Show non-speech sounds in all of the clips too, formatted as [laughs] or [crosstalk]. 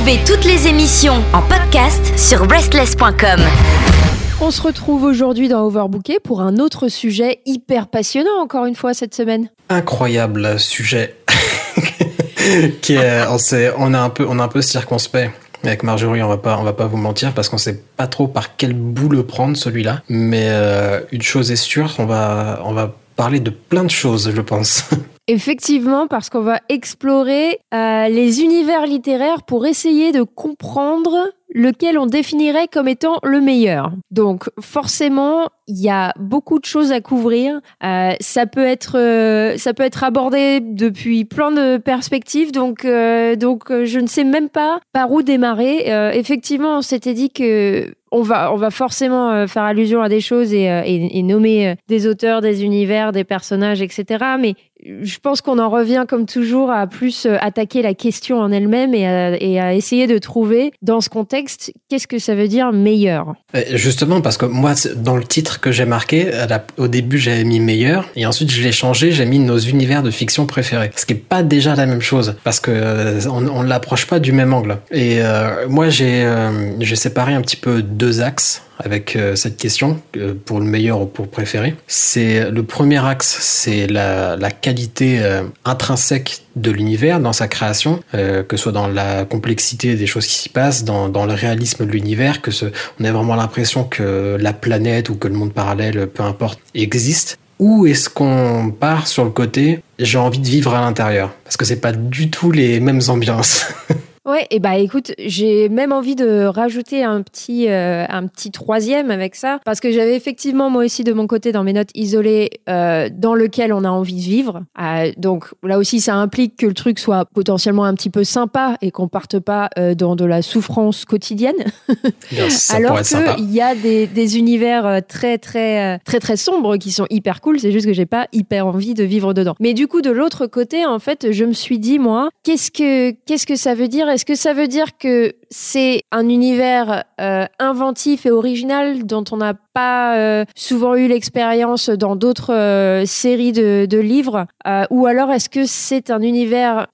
Retrouvez toutes les émissions en podcast sur breastless.com. On se retrouve aujourd'hui dans Overbooké pour un autre sujet hyper passionnant encore une fois cette semaine. Incroyable sujet. [laughs] qui est, on, sait, on, a un peu, on a un peu circonspect. Avec Marjorie, on va pas, on va pas vous mentir parce qu'on sait pas trop par quel bout le prendre celui-là. Mais euh, une chose est sûre, on va, on va parler de plein de choses, je pense. [laughs] Effectivement, parce qu'on va explorer euh, les univers littéraires pour essayer de comprendre lequel on définirait comme étant le meilleur. Donc forcément, il y a beaucoup de choses à couvrir. Euh, ça peut être euh, ça peut être abordé depuis plein de perspectives. Donc donc je ne sais même pas par où démarrer. effectivement, on s'était dit que on va, on va forcément faire allusion à des choses et, et, nommer des auteurs, des univers, des personnages, etc. Mais je pense qu'on en revient comme toujours à plus euh, attaquer la question en elle-même et, à, essayer de trouver dans ce contexte qu'est-ce que ça veut dire meilleur? Justement parce que moi dans le titre que j'ai marqué au début j'avais mis meilleur et ensuite je l'ai changé j'ai mis nos univers de fiction préférés. Ce qui est pas déjà la même chose parce que euh, on, ne l'approche pas du même angle. Et euh, moi j'ai j'ai séparé un petit peu deux axes avec euh, cette question euh, pour le meilleur ou pour le préféré. C'est le premier axe, c'est la, qualité euh, intrinsèque de l'univers dans sa création, que ce soit dans la complexité des choses qui s'y passent, dans, le réalisme de l'univers, que ce, on a vraiment l'impression que la planète ou que le monde parallèle, peu importe, existe. Ou est-ce qu'on part sur le côté j'ai envie de vivre à l'intérieur? Parce que c'est pas du tout les mêmes ambiances. [laughs] Ouais, et bah écoute, j'ai même envie de rajouter un petit, euh, un petit troisième avec ça, parce que j'avais effectivement moi aussi de mon côté dans mes notes isolées euh, dans lequel on a envie de vivre. Euh, donc là aussi, ça implique que le truc soit potentiellement un petit peu sympa et qu'on parte pas dans de la souffrance quotidienne. [laughs] Alors qu'il y a des, des univers très très très très sombres qui sont hyper cool. C'est juste que j'ai pas hyper envie de vivre dedans. Mais du coup, de l'autre côté, en fait, je me suis dit moi, qu'est-ce que qu'est-ce que ça veut dire? Est-ce que ça veut dire que c'est un univers euh, inventif et original dont on n'a pas euh, souvent eu l'expérience dans d'autres euh, séries de, livres Ou alors est-ce que c'est un univers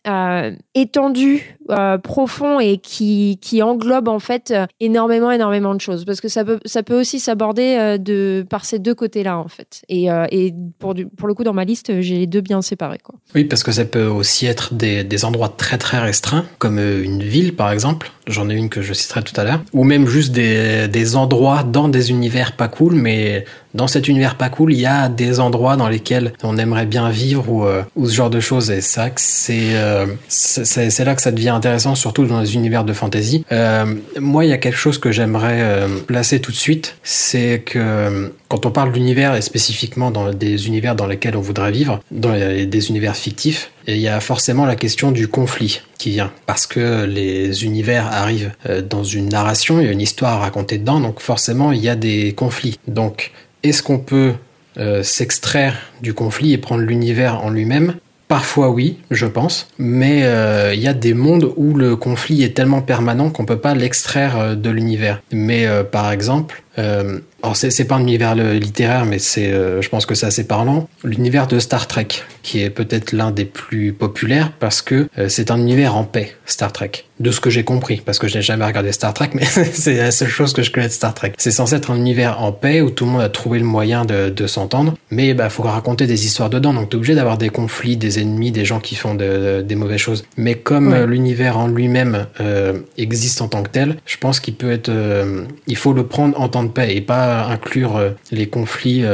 étendu, profond et qui, qui englobe en fait énormément, énormément de choses? Parce que ça peut, ça peut aussi s'aborder de, par ces deux côtés-là en fait. Et, et pour, du, pour le coup, dans ma liste, j'ai les deux bien séparés. Quoi. Oui, parce que ça peut aussi être des, des endroits très très restreints, comme une ville par exemple. J'en ai une que je citerai tout à l'heure. Ou même juste des, des endroits dans des univers pas cool, mais dans cet univers pas cool, il y a des endroits dans lesquels on aimerait bien vivre ou, euh, ou ce genre de choses. Et ça, euh, c'est c'est là que ça devient intéressant, surtout dans les univers de fantasy. Euh, moi, il y a quelque chose que j'aimerais placer tout de suite, c'est que quand on parle d'univers et spécifiquement dans des univers dans lesquels on voudrait vivre, dans des univers fictifs, il y a forcément la question du conflit qui vient parce que les univers arrivent dans une narration, il y a une histoire à raconter dedans, donc forcément il y a des conflits. Donc est-ce qu'on peut euh, s'extraire du conflit et prendre l'univers en lui-même? Parfois oui, je pense, mais euh, il y a des mondes où le conflit est tellement permanent qu'on peut pas l'extraire euh, de l'univers. Mais par exemple, alors c'est pas un univers littéraire, mais c'est, je pense que c'est assez parlant. L'univers de Star Trek, qui est peut-être l'un des plus populaires parce que c'est un univers en paix, Star Trek de ce que j'ai compris, parce que je n'ai jamais regardé Star Trek, [laughs] mais c'est la seule chose que je connais de Star Trek. C'est censé être un univers en paix où tout le monde a trouvé le moyen de, de s'entendre, mais bah faut raconter des histoires dedans, donc t'es obligé d'avoir des conflits, des ennemis, des gens qui font de, des mauvaises choses. Mais comme l'univers en lui-même euh, existe en tant que tel, je pense qu'il peut être, euh, il faut le prendre en temps et pas inclure euh, les conflits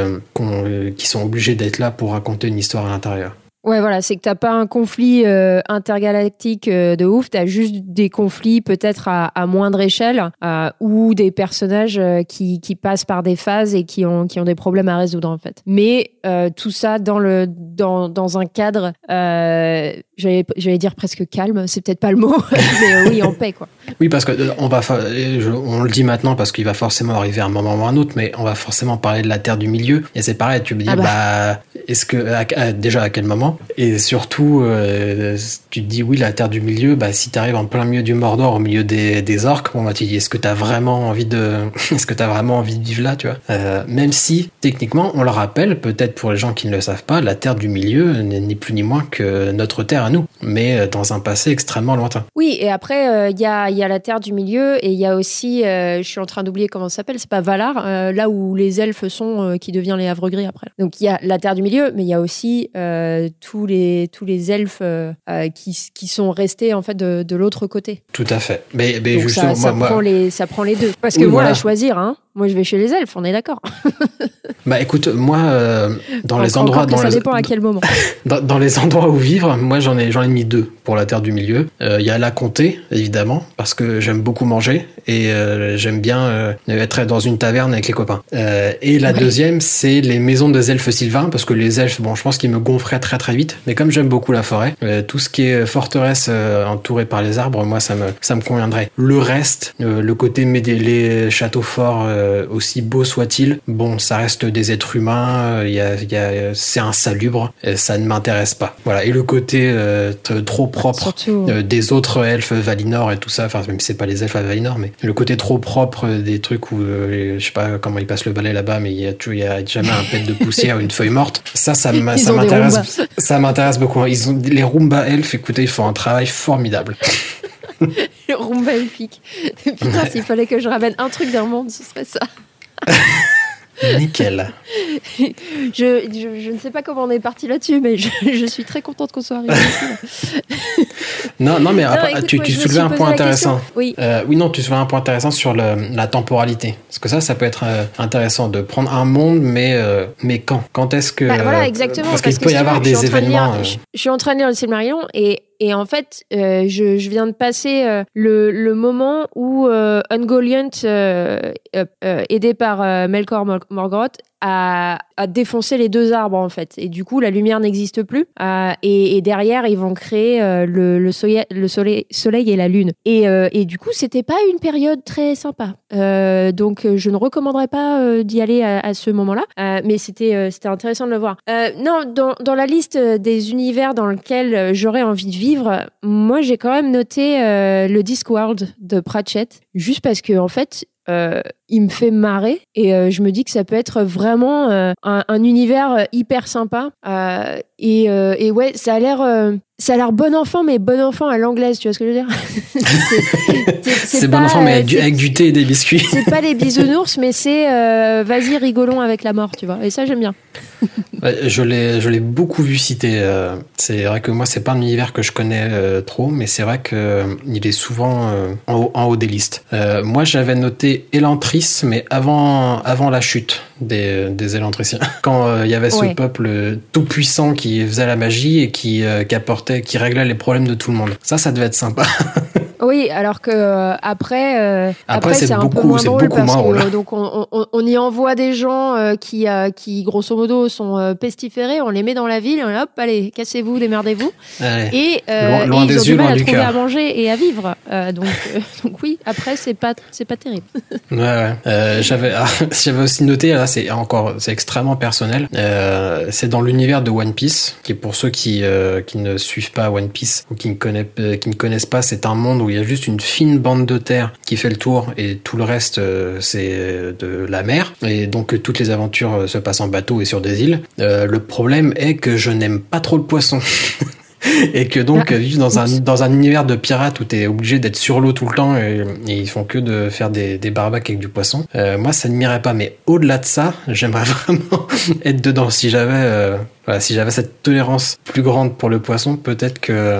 qui sont obligés d'être là pour raconter une histoire à l'intérieur. Ouais, voilà, c'est que t'as pas un conflit euh, intergalactique euh, de ouf, t'as juste des conflits peut-être à, à, moindre échelle euh, ou des personnages qui, qui passent par des phases et qui ont, qui ont des problèmes à résoudre en fait. Mais tout ça dans, le, dans, dans un cadre, j'allais dire presque calme, c'est peut-être pas le mot, [laughs] mais oui, en paix quoi. Oui, parce que on va, on le dit maintenant parce qu'il va forcément arriver un moment ou un autre, mais on va forcément parler de la Terre du milieu. Et c'est pareil, tu me dis, ah bah, bah est-ce que déjà à quel moment? Et surtout, euh, tu te dis oui, la Terre du Milieu, bah, si tu arrives en plein milieu du Mordor, au milieu des, des orques, bon, bah, tu dis est-ce que tu as vraiment envie de, [laughs] est-ce que tu vraiment envie de vivre là, tu vois? Euh, Même si, techniquement, on le rappelle, peut-être pour les gens qui ne le savent pas, la Terre du Milieu n'est ni plus ni moins que notre Terre à nous. mais euh, dans un passé extrêmement lointain. Oui, et après, il y, a, y a la Terre du Milieu, et il y a aussi, je suis en train d'oublier comment ça s'appelle, c'est pas Valar, là où les elfes sont, qui devient les Havre Gris après. Donc il y a la Terre du Milieu, mais il y a aussi euh, tous, les, tous les elfes euh, euh, qui, qui sont restés en fait de, de l'autre côté. Tout à fait. Mais, mais Donc justement, ça, ça moi, prend moi- les, ça prend les deux. Parce que Oui, voilà. à choisir, hein, moi je vais chez les elfes, on est d'accord. [laughs] bah écoute, moi, euh, dans les endroits, dans ça les, dépend à quel moment. [laughs] Dans, dans les endroits où vivre, moi j'en ai, j'en ai mis deux pour la Terre du Milieu. Euh, Il y a la comté, évidemment, parce que j'aime beaucoup manger et euh, j'aime bien être dans une taverne avec les copains. Et la Ouais. deuxième, c'est les maisons des elfes sylvains, parce que les elfes, bon, je pense qu'ils me gonfraient très très vite. Mais comme j'aime beaucoup la forêt, tout ce qui est forteresse entourée par les arbres, moi ça me, ça me conviendrait. Le reste, le côté les châteaux forts, euh, aussi beaux soient-ils, bon, ça reste des êtres humains, euh, y a, y a, c'est insalubre, et ça ne m'intéresse pas. Voilà. Et le côté euh, trop propre Surtout. des autres elfes Valinor et tout ça, enfin même si c'est pas les elfes à Valinor, mais le côté trop propre des trucs où je sais pas comment ils passent le balai là-bas, mais il y a y jamais un pet de poussière ou une feuille morte. Ça, ça [laughs] m'a- m'intéresse, ça m'intéresse beaucoup. Ils ont les Roomba elfes, écoutez, ils font un travail formidable. [laughs] Rumba elfique. Putain, s'il fallait que je ramène un truc d'un monde, ce serait ça. [laughs] Nickel. Je, je, je ne sais pas comment on est parti là-dessus, mais je, je suis très contente qu'on soit arrivé ici. [laughs] Non, non, mais écoute, tu, tu soulevais un point intéressant. Oui. Euh, oui, non, tu soulevais un point intéressant sur le- la temporalité. Parce que ça, ça peut être euh, intéressant de prendre un monde, mais, euh, mais quand? Quand est-ce que. Bah, voilà, exactement. Parce qu'il peut y avoir des lire- événements. je, je suis en train de lire le Silmarillion et, et en fait, euh, je, viens de passer euh, le, moment où euh, Ungoliant, euh, aidé par Melkor Mor- Morgoth, a, défoncé les deux arbres en fait. Et du coup, la lumière n'existe plus. Et, derrière, ils vont créer le, le, soleil, le soleil, soleil et la lune. Et, du coup, c'était pas une période très sympa. Donc, je ne recommanderais pas d'y aller à, ce moment-là. Mais c'était c'était intéressant de le voir. Non, dans, dans la liste des univers dans lesquels j'aurais envie de vivre, moi, j'ai quand même noté euh, le Discworld de Pratchett, juste parce que en fait, euh, il me fait marrer et euh, je me dis que ça peut être vraiment euh, un, un univers hyper sympa et, et ouais ça a l'air ça a l'air bon enfant mais bon enfant à l'anglaise tu vois ce que je veux dire? [laughs] C'est- bon enfant, mais avec du, c'est- avec du thé et des biscuits. c'est pas les bisounours mais c'est vas-y rigolons avec la mort tu vois et ça j'aime bien Ouais, je l'ai, je l'ai beaucoup vu citer. c'est vrai que moi, c'est pas un univers que je connais trop, mais c'est vrai que il est souvent en, haut, en haut des listes. Moi, j'avais noté Elantris, mais avant, avant la chute des, des Elantriciens, [laughs] quand euh, il y avait ce Ouais. peuple tout puissant qui faisait la magie et qui, euh, qui apportait, qui réglait les problèmes de tout le monde. Ça, ça devait être sympa. [laughs] Oui, alors que euh, après, euh, Après, après, c'est un peu beaucoup- moins c'est drôle parce moins que donc on, on- on y envoie des gens euh, qui, qui grosso modo sont pestiférés, on les met dans la ville, et hop, allez, cassez-vous, démerdez-vous, et, Loin- loin et des ils ont yeux, du mal à du trouver à manger et à vivre. Donc, [laughs] donc oui, après c'est pas c'est pas terrible. Ouais, ouais. J'avais, ah, [laughs] j'avais aussi noté, là, c'est encore, c'est extrêmement personnel. C'est dans l'univers de One Piece, qui est pour ceux qui, qui ne suivent pas One Piece ou qui ne connaissent, qui ne connaissent pas, c'est un monde où il y a juste une fine bande de terre qui fait le tour et tout le reste, euh, c'est de la mer. Et donc, euh, toutes les aventures euh, se passent en bateau et sur des îles. Euh, le problème est que je n'aime pas trop le poisson. [laughs] Et que donc, Ah, vivre dans un, dans un univers de pirates où t'es obligé d'être sur l'eau tout le temps et, et ils font que de faire des, des barbacs avec du poisson, euh, moi ça ne m'irait pas. Mais au-delà de ça, [laughs] j'aimerais vraiment [laughs] être dedans. Si j'avais euh, voilà, si j'avais cette tolérance plus grande pour le poisson, peut-être que,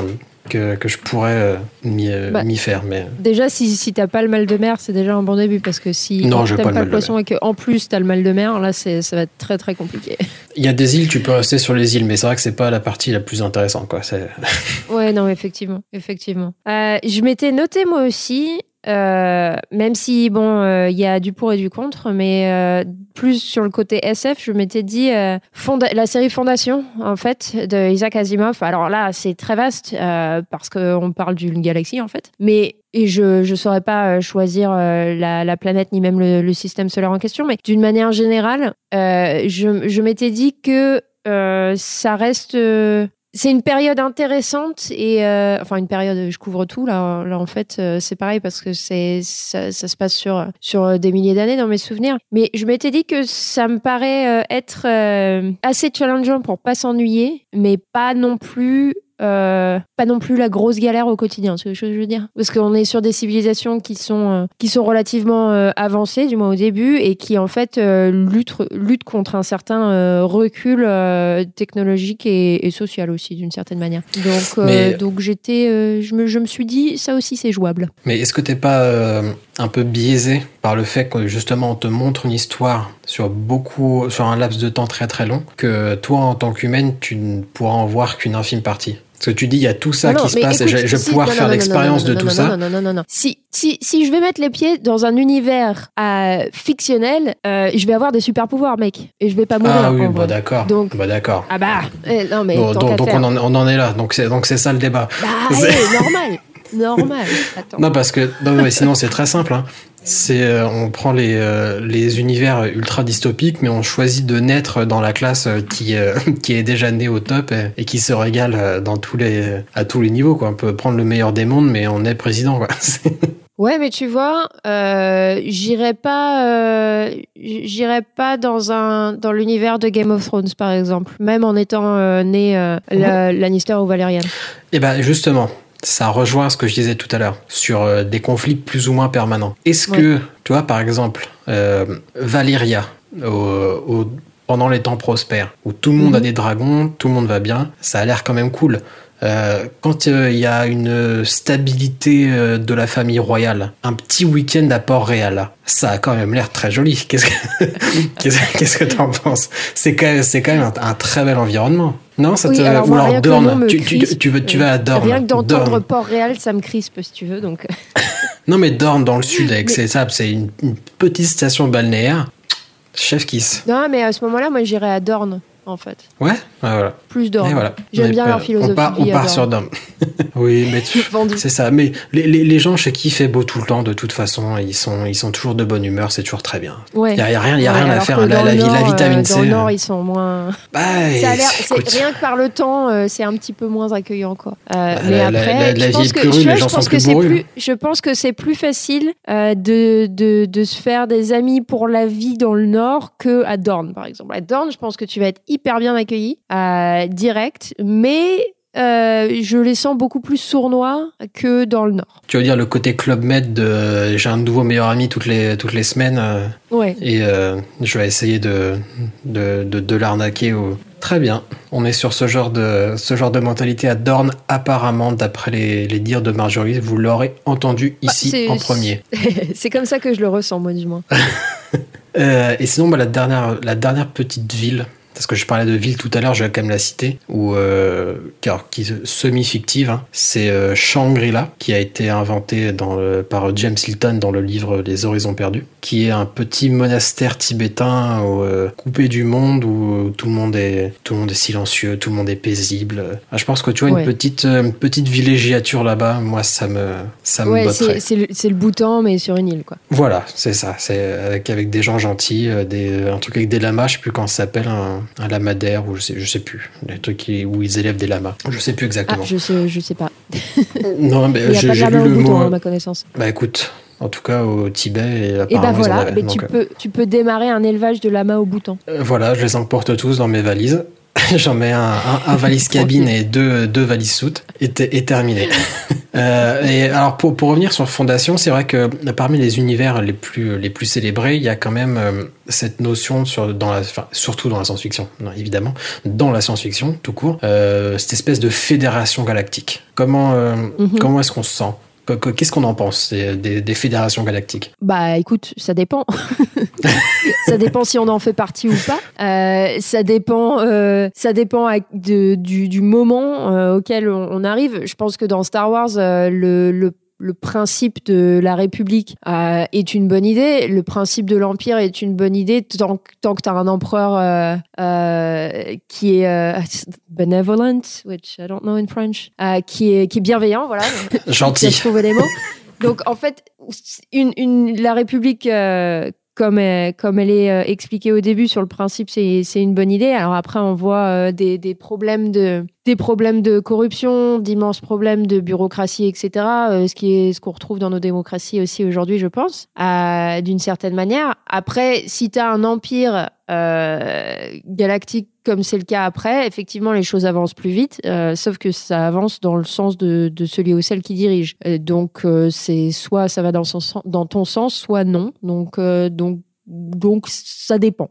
que, que je pourrais euh, m'y euh, Bah, m'y faire. Mais Déjà, si, si t'as pas le mal de mer, c'est déjà un bon début parce que si Non, t'aimes pas le pas poisson et que en plus t'as le mal de mer, là c'est ça va être très très compliqué. [laughs] il y a des îles, tu peux rester sur les îles, mais c'est vrai que c'est pas la partie la plus intéressante. Quoi. C'est- Ouais, non, effectivement, effectivement. Euh, je m'étais noté moi aussi, euh, même si bon, euh, il y a du pour et du contre, mais euh, plus sur le côté SF, je m'étais dit euh, la série Fondation, en fait, de Isaac Asimov. Alors là, c'est très vaste euh, parce qu'on parle d'une galaxie, en fait, mais et je ne saurais pas euh, choisir euh, la, la planète ni même le, le système solaire en question, mais d'une manière générale, euh, je, je m'étais dit que euh, ça reste. Euh, c'est une période intéressante et euh, enfin une période je couvre tout là là en fait euh, c'est pareil parce que c'est ça, ça se passe sur sur des milliers d'années dans mes souvenirs. Mais je m'étais dit que ça me paraît euh, être euh, assez challengeant pour pas s'ennuyer mais pas non plus euh, pas non plus la grosse galère au quotidien, c'est ce que je veux dire? Parce qu'on est sur des civilisations qui sont, euh, qui sont relativement euh, avancées, du moins au début, et qui en fait luttent, luttent contre un certain recul technologique et, et social aussi, d'une certaine manière. Donc, Mais- donc j'étais, je, me, je me suis dit, ça aussi c'est jouable. Mais est-ce que t'es pas un peu biaisé par le fait que justement on te montre une histoire sur beaucoup, sur un laps de temps très très long, que toi en tant qu'humaine tu ne pourras en voir qu'une infime partie? Parce que tu dis il y a tout ça Non, qui non, se passe et je, je vais si- pouvoir non, faire l'expérience de tout ça. Non, non, non, non, non. Si, si, si je vais mettre les pieds dans un univers euh, fictionnel, euh, je vais avoir des super pouvoirs, mec. Et je vais pas mourir. Ah oui, bah d'accord. Donc- Bah d'accord. Ah bah, eh, non mais Bon, donc donc on, en, on en est là. Donc c'est donc ça le débat. Bah, [laughs] allez, normal, normal. [laughs] Attends. Non parce que non mais sinon c'est très simple. Hein. C'est euh, on prend les euh, les univers ultra dystopiques, mais on choisit de naître dans la classe euh, qui [laughs] qui est déjà née au top et, et qui se régale dans tous les à tous les niveaux quoi. On peut prendre le meilleur des mondes, mais on est président quoi. [laughs] Ouais, mais tu vois, euh, j'irais pas, euh, dans un dans l'univers de Game of Thrones par exemple, même en étant euh, né euh, la- Lannister ou Valerian. Et ben justement, ça rejoint ce que je disais tout à l'heure sur euh, des conflits plus ou moins permanents. Est-ce Ouais. que, tu vois, par exemple, euh, Valyria, au- au- pendant les temps prospères, où tout le monde a Mhm. des dragons, tout le monde va bien, ça a l'air quand même cool. Euh, quand euh, il y a une stabilité euh, de la famille royale, un petit week-end à Port-Réal, ça a quand même l'air très joli. [laughs] Qu'est-ce que [laughs] qu'est-ce que t'en penses? C'est quand même, c'est quand même un, un très bel environnement. Non, ça Oui, te alors ou alors Dorne. Tu, tu, crispe. tu veux, tu vas à Dorne. Rien que d'entendre. Port-Réal, ça me crispe si tu veux. Donc, [laughs] Non, mais Dorne dans le sud avec Mais- ses sables, c'est une, une petite station balnéaire. Chef kiss. non, mais à ce moment-là, moi, j'irais à Dorne, en fait, Ouais, ouais, voilà. plus Dorne. voilà. J'aime bien leur philosophie On part, on part sur Dorne. [laughs] Oui, mais tu- c'est ça. Mais les, les, les gens chez qui il fait beau tout le temps, de toute façon, ils sont, ils sont toujours de bonne humeur, c'est toujours très bien. Ouais. Il y a, y a rien, y a Ouais, rien à faire. que La, la, la vitamine euh, C. Dans le euh, Nord, ils sont moins. bah, Ça a écoute, rien que par le temps, euh, c'est un petit peu moins accueillant, quoi. Euh, mais la- après, je pense que, plus vois, je pense que plus c'est plus, je pense que c'est plus facile euh, de, de, de se faire des amis pour la vie dans le Nord que à Dorne, par exemple. À Dorne, je pense que tu vas être hyper bien accueilli, euh, direct, mais euh, je les sens beaucoup plus sournois que dans le Nord. Tu veux dire le côté club med de j'ai un nouveau meilleur ami toutes les, toutes les semaines euh, Ouais. et euh, je vais essayer de, de, de, de l'arnaquer. Au... Très bien. On est sur ce genre de, ce genre de mentalité à Dorne, apparemment, d'après les, les dires de Marjorie. Vous l'aurez entendu Bah, ici en premier. [laughs] c'est comme ça que je le ressens, moi, du moins. [laughs] Euh, et sinon, bah, la, dernière, la dernière petite ville, parce que je parlais de ville tout à l'heure, je vais quand même la citer, ou euh, alors, qui semi-fictive, hein, c'est euh, Shangri-La, qui a été inventé dans le- par James Hilton dans le livre Les Horizons Perdus, qui est un petit monastère tibétain euh, coupé du monde, où tout le monde est tout le monde est silencieux, tout le monde est paisible. Ah, je pense que tu vois Ouais. une petite euh, une petite villégiature là-bas, moi ça me ça me Ouais, botterait. c'est le, le Bhoutan, mais sur une île, quoi. Voilà, c'est ça. C'est avec, avec des gens gentils, euh, des, un truc avec des lamas, je sais plus comment ça s'appelle, un, un lamadère, ou je sais, je sais plus. Les trucs qui- où ils élèvent des lamas. Je sais plus Ah, exactement. je sais, je sais pas. [laughs] Non, mais a j'ai lu le Bhoutan, mot. à ma connaissance. Bah écoute, en tout cas au Tibet, et Et apparemment bah ils en voilà, mais tu, euh, peux, tu peux démarrer un élevage de lama au Bhoutan. euh, voilà, je les emporte tous dans mes valises. [laughs] J'en mets un, un, un valise cabine et deux, deux valises soutes et, et terminé. [laughs] Euh, et alors pour, pour revenir sur Fondation, c'est vrai que parmi les univers les plus, les plus célébrés, il y a quand même euh, cette notion, sur, dans la, enfin, surtout dans la science-fiction, non, évidemment, dans la science-fiction tout court, euh, cette espèce de fédération galactique. Comment, Mhm. comment est-ce qu'on se sent? Qu'est-ce qu'on en pense des, fédérations galactiques? Bah écoute, ça dépend. [laughs] ça dépend si on en fait partie ou pas. Euh, ça dépend, euh, ça dépend du, moment euh, auquel on, arrive. Je pense que dans Star Wars, le le principe de la République euh, est une bonne idée. Le principe de l'Empire est une bonne idée tant, que- tant que tu as un empereur euh, euh, qui est benevolent, which I don't know in French, qui, est, qui est bienveillant, voilà. [laughs] Gentil. trouvé les mots. Donc, en fait, une, une- la République, comme, elle, comme elle est euh, expliquée au début, sur le principe, c'est une bonne idée. Alors après, on voit euh, des, des problèmes de des problèmes de corruption, d'immenses problèmes de bureaucratie, etc. euh, ce qui est ce qu'on retrouve dans nos démocraties aussi aujourd'hui, je pense, euh, d'une certaine manière. Après, si tu as un empire galactique comme c'est le cas après, effectivement, les choses avancent plus vite, sauf que ça avance dans le sens de, celui ou celle qui dirige. donc, c'est soit ça va dans ton sens, soit non. Donc, donc, donc ça dépend.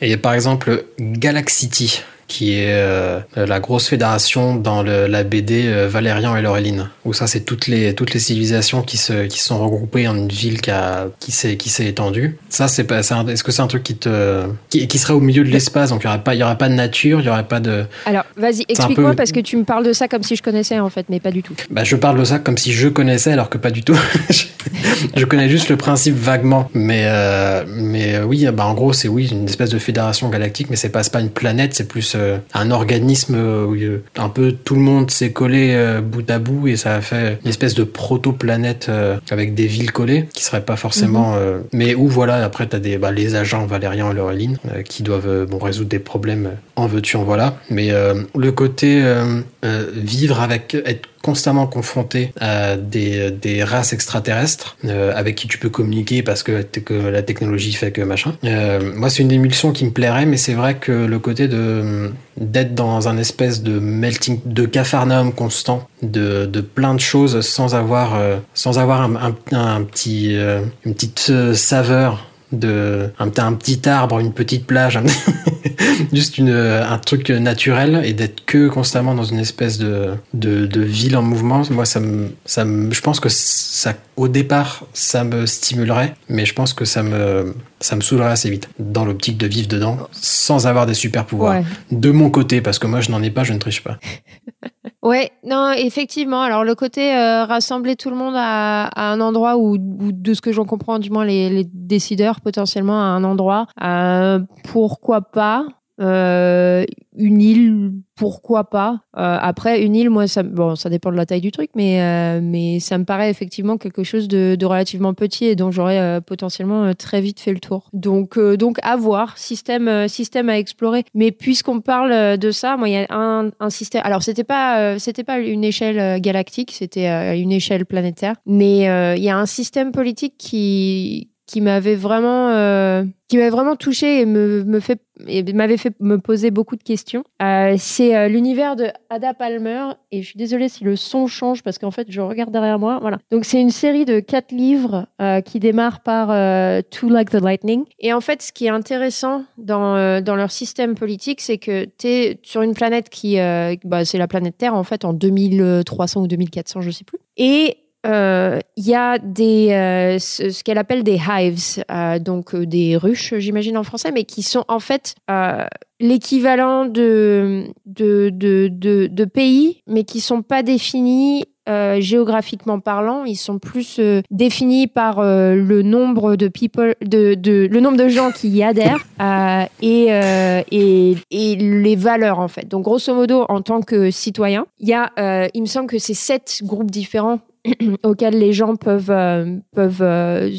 Et par exemple, Galaxity, qui est euh, la grosse fédération dans le, la BD euh, Valérian et Laureline, où ça c'est toutes les toutes les civilisations qui se qui sont regroupées en une ville qui a qui s'est qui s'est étendue. Ça c'est pas est-ce que c'est un truc qui te qui, qui serait au milieu de l'espace? Donc il y aurait pas il y aurait pas de nature, il y aurait pas de Alors, vas-y, explique-moi parce que tu me parles de ça comme si je connaissais en fait, mais pas du tout. Bah je parle de ça comme si je connaissais alors que pas du tout. [laughs] je connais juste le principe vaguement, mais euh, mais oui, bah en gros c'est oui une espèce de fédération galactique, mais c'est pas pas une planète, c'est plus euh, un organisme où euh, un peu tout le monde s'est collé euh, bout à bout et ça a fait une espèce de proto-planète avec des villes collées qui seraient pas forcément. Mhm. mais où voilà, après t'as des bah, les agents Valérian et Laureline qui doivent bon résoudre des problèmes en veux-tu en voilà. Mais le côté vivre avec être constamment confronté à des, des races extraterrestres euh, avec qui tu peux communiquer parce que, la technologie fait que machin. Euh, moi, c'est une émulsion qui me plairait, mais c'est vrai que le côté de d'être dans un espèce de melting, de cafarnaum constant, de, de plein de choses sans avoir euh, sans avoir un, un, petit une petite saveur de un, petit arbre, une petite plage, [laughs] juste une, un truc naturel et d'être que constamment dans une espèce de, de, de, ville en mouvement. Moi, ça me, ça me, je pense que ça, au départ, ça me stimulerait, mais je pense que ça me, ça me saoulerait assez vite dans l'optique de vivre dedans sans avoir des super pouvoirs. De mon côté, parce que moi, je n'en ai pas, je ne triche pas. [laughs] Ouais, non, effectivement. Alors le côté euh, rassembler tout le monde à, un endroit où, de ce que j'en comprends, du moins les, décideurs potentiellement à un endroit, euh, pourquoi pas? Euh, une île, pourquoi pas. Euh, après, une île, moi, ça, bon, ça dépend de la taille du truc, mais, euh, mais ça me paraît effectivement quelque chose de, relativement petit et dont j'aurais potentiellement très vite fait le tour. Donc, donc à voir, système, système à explorer. Mais puisqu'on parle de ça, moi, il y a un, un système. Alors, c'était pas, c'était pas une échelle galactique, c'était une échelle planétaire, mais il y a un système politique qui qui m'avait vraiment euh, qui m'avait vraiment touché et me, me fait m'avait fait me poser beaucoup de questions. Euh, c'est euh, l'univers de Ada Palmer et je suis désolée si le son change parce qu'en fait je regarde derrière moi. Voilà. Donc c'est une série de quatre livres qui démarre par To Like the Lightning et en fait ce qui est intéressant dans dans leur système politique c'est que tu es sur une planète qui bah, c'est la planète Terre en fait en 2300 ou 2400 je sais plus et euh, il y a des, euh, ce, qu'elle appelle des hives, euh, donc des ruches, j'imagine en français, mais qui sont en fait l'équivalent de de, de, de, pays, mais qui sont pas définis géographiquement parlant, ils sont plus définis par le nombre de people, de, de, le nombre de gens qui y adhèrent [laughs] et, et, et les valeurs en fait. Donc grosso modo, en tant que citoyen, il y a, il me semble que c'est sept groupes différents [clears throat] auxquels les gens peuvent, euh, peuvent euh,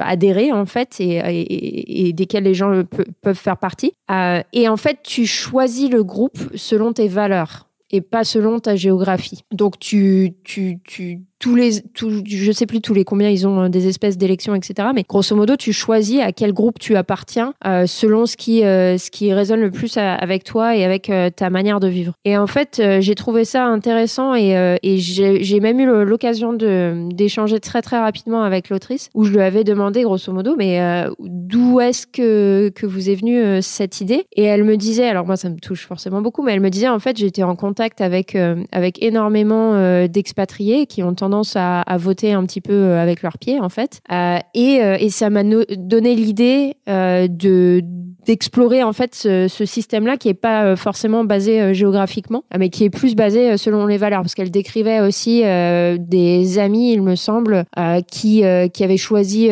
adhérer en fait et, desquels les gens peuvent faire partie. Euh, et en fait, tu choisis le groupe selon tes valeurs et pas selon ta géographie. Donc tu, tu, tu tous les, tout, je sais plus tous les combien ils ont euh, des espèces d'élections, etc. Mais grosso modo, tu choisis à quel groupe tu appartiens euh, selon ce qui, euh, ce qui résonne le plus avec toi et avec ta manière de vivre. Et en fait, j'ai trouvé ça intéressant et, et j'ai même eu l'occasion d'échanger très très rapidement avec l'autrice où je lui avais demandé grosso modo, mais d'où est-ce que, que vous est venue cette idée? Et elle me disait, alors moi ça me touche forcément beaucoup, mais elle me disait en fait j'étais en contact avec, avec énormément d'expatriés qui ont tendance à, voter un petit peu euh, avec leurs pieds, en fait. Euh, et, euh, et, ça m'a donné l'idée de d'explorer en fait ce, système-là qui est pas forcément basé géographiquement, mais qui est plus basé selon les valeurs, parce qu'elle décrivait aussi des amis, il me semble, qui qui avaient choisi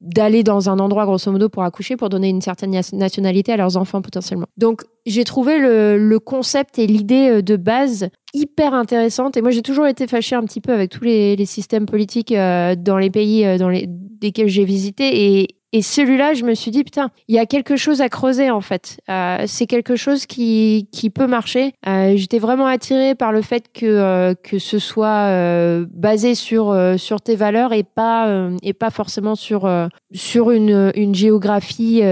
d'aller dans un endroit grosso modo pour accoucher, pour donner une certaine nationalité à leurs enfants potentiellement. Donc j'ai trouvé le, le, concept et l'idée de base hyper intéressante. Et moi, j'ai toujours été fâchée un petit peu avec tous les, systèmes politiques euh, dans les pays euh, dans les, desquels j'ai visité. Et, Et celui-là, je me suis dit, putain, il y a quelque chose à creuser en fait. Euh, c'est quelque chose qui, qui peut marcher. Euh, J'étais vraiment attirée par le fait que, euh, que ce soit basé sur, sur tes valeurs et pas, et pas forcément sur, sur une, une géographie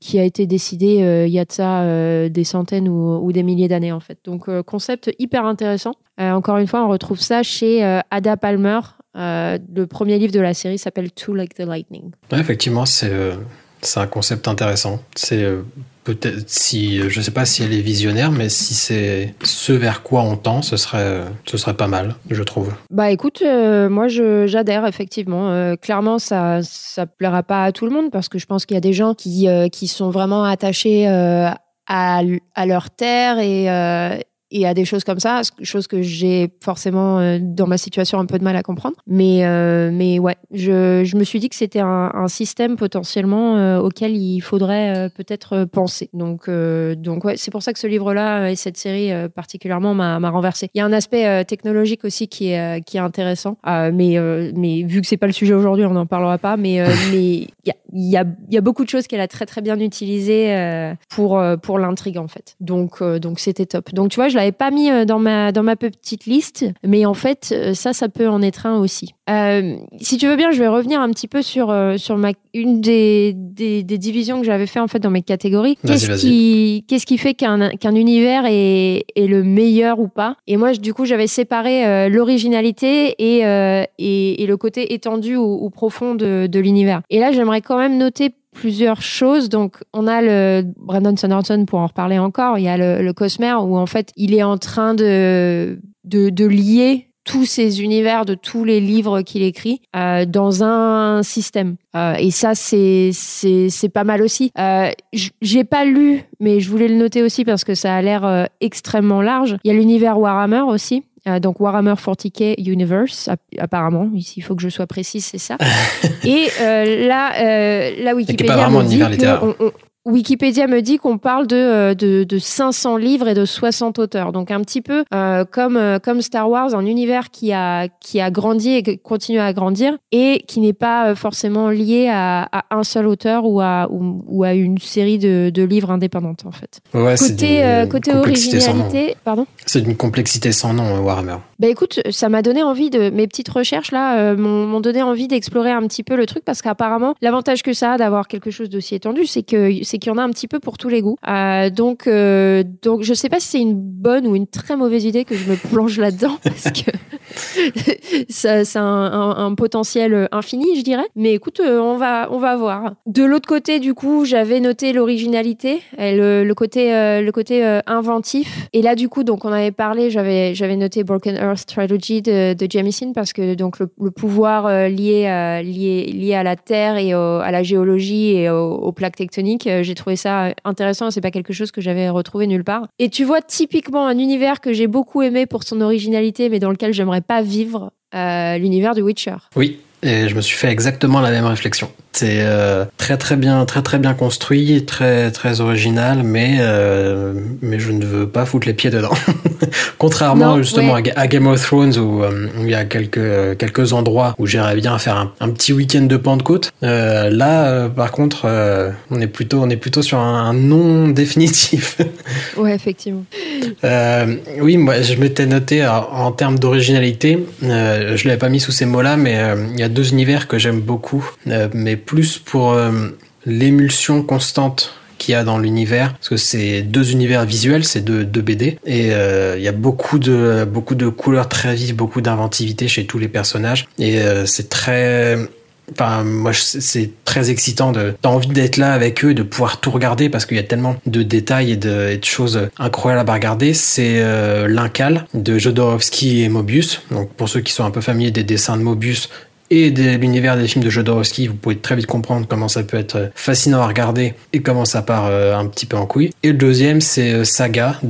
qui a été décidée il y a ça des centaines ou, ou des milliers d'années en fait. Donc, concept hyper intéressant. Encore une fois, on retrouve ça chez Ada Palmer. Euh, le premier livre de la série s'appelle Too Like the Lightning. Ouais, effectivement, c'est euh, c'est un concept intéressant. C'est euh, peut-être si je sais pas si elle est visionnaire, mais si c'est ce vers quoi on tend, ce serait ce serait pas mal, je trouve. Bah écoute, euh, moi je- j'adhère effectivement. Euh, clairement, ça ça plaira pas à tout le monde parce que je pense qu'il y a des gens qui euh, qui sont vraiment attachés euh, à, à leur terre et euh, et à des choses comme ça, chose que j'ai forcément euh, dans ma situation un peu de mal à comprendre. Mais euh, mais ouais, je, je me suis dit que c'était un, un système potentiellement euh, auquel il faudrait euh, peut-être penser. Donc donc ouais, c'est pour ça que ce livre-là et cette série particulièrement m'a renversé. Il y a un aspect technologique aussi qui est qui est intéressant, mais mais vu que c'est pas le sujet aujourd'hui, on n'en parlera pas. Mais [laughs] mais il y a y a y a beaucoup de choses qu'elle a très très bien utilisées pour pour l'intrigue en fait. Donc donc c'était top. Donc tu vois, je l'avais pas mis euh, dans ma dans ma petite liste, mais en fait euh, ça ça peut en être un aussi. Euh, si tu veux bien, je vais revenir un petit peu sur sur ma une des, des des divisions que j'avais fait en fait dans mes catégories. Qu'est-ce qui qu'est-ce qui fait qu'un qu'un univers est est le meilleur ou pas? Et moi du coup j'avais séparé euh, l'originalité et, euh, et et le côté étendu ou, ou profond de de l'univers. Et là j'aimerais quand même noter plusieurs choses. Donc, on a le Brandon Sanderson pour en reparler encore. Il y a le, le Cosmer où en fait, il est en train de, de, de lier tous ces univers de tous les livres qu'il écrit euh, dans un système. Euh, et ça, c'est c'est pas mal aussi. Euh, J'ai pas lu, mais je voulais le noter aussi parce que ça a l'air euh, extrêmement large. Il y a l'univers Warhammer aussi. Euh, donc Warhammer 40k Universe, app- apparemment, ici il faut que je sois précise, c'est ça. [laughs] Et euh, là, euh, là Wikipédia vraiment me un dit univers que littéraire. on- on- Wikipédia me dit qu'on parle de, euh, de, de 500 livres et de 60 auteurs. Donc un petit peu euh, comme, euh, comme Star Wars, un univers qui a, qui a grandi et qui continue à grandir et qui n'est pas forcément lié à, à un seul auteur ou à, ou, ou à une série de, de livres indépendantes en fait. Ouais, Côté, euh, côté complexité sans nom. originalité, pardon? C'est d'une complexité sans nom, Warhammer. Bah écoute, ça m'a donné envie de mes petites recherches là euh, m'ont donné envie d'explorer un petit peu le truc parce qu'apparemment l'avantage que ça a d'avoir quelque chose d'aussi étendu, c'est que c'est qu'il y en a un petit peu pour tous les goûts. Euh, donc euh, donc je sais pas si c'est une bonne ou une très mauvaise idée que je me plonge là-dedans [laughs] parce que [laughs] ça, c'est un, un- potentiel infini, je dirais. Mais écoute, euh, on va on va voir. De l'autre côté, du coup, j'avais noté l'originalité, le, le côté euh, le côté euh, inventif. Et là, du coup, donc on avait parlé, j'avais j'avais noté Broken Earth Trilogy de, de parce que donc le, pouvoir euh, lié à, lié lié à la terre et à la géologie et au- aux plaques tectoniques, euh, j'ai trouvé ça intéressant. C'est pas quelque chose que j'avais retrouvé nulle part. Et tu vois typiquement un univers que j'ai beaucoup aimé pour son originalité, mais dans lequel j'aimerais pas vivre. euh, l'univers du Witcher. Oui, et je me suis fait exactement la même réflexion. C'est euh, très très bien, très très bien construit, très très original, mais euh, mais je ne veux pas foutre les pieds dedans. [laughs] Contrairement Non, justement ouais. à, Ga- à Game of Thrones où, euh, où il y a quelques quelques endroits où j'irais bien faire un, un petit week-end de Pentecôte. Là, par contre, on est plutôt on est plutôt sur un, un non définitif. [laughs] Ouais, effectivement. Oui, moi je m'étais noté en termes d'originalité, je l'avais pas mis sous ces mots-là, mais il y a deux univers que j'aime beaucoup, euh, mais plus pour euh, l'émulsion constante qu'il y a dans l'univers, parce que c'est deux univers visuels, c'est deux, BD, et euh, il y a beaucoup de beaucoup de couleurs très vives, beaucoup d'inventivité chez tous les personnages, et c'est très Enfin, moi, c'est très excitant de, t'as envie d'être là avec eux, de pouvoir tout regarder parce qu'il y a tellement de détails et de, et de choses incroyables à regarder. C'est euh, l'Incal de Jodorowsky et Mobius. Donc, pour ceux qui sont un peu familiers des dessins de Mobius et de l'univers des films de Jodorowsky, vous pouvez très vite comprendre comment ça peut être fascinant à regarder et comment ça part euh, un petit peu en couille. Et le deuxième, c'est euh, Saga,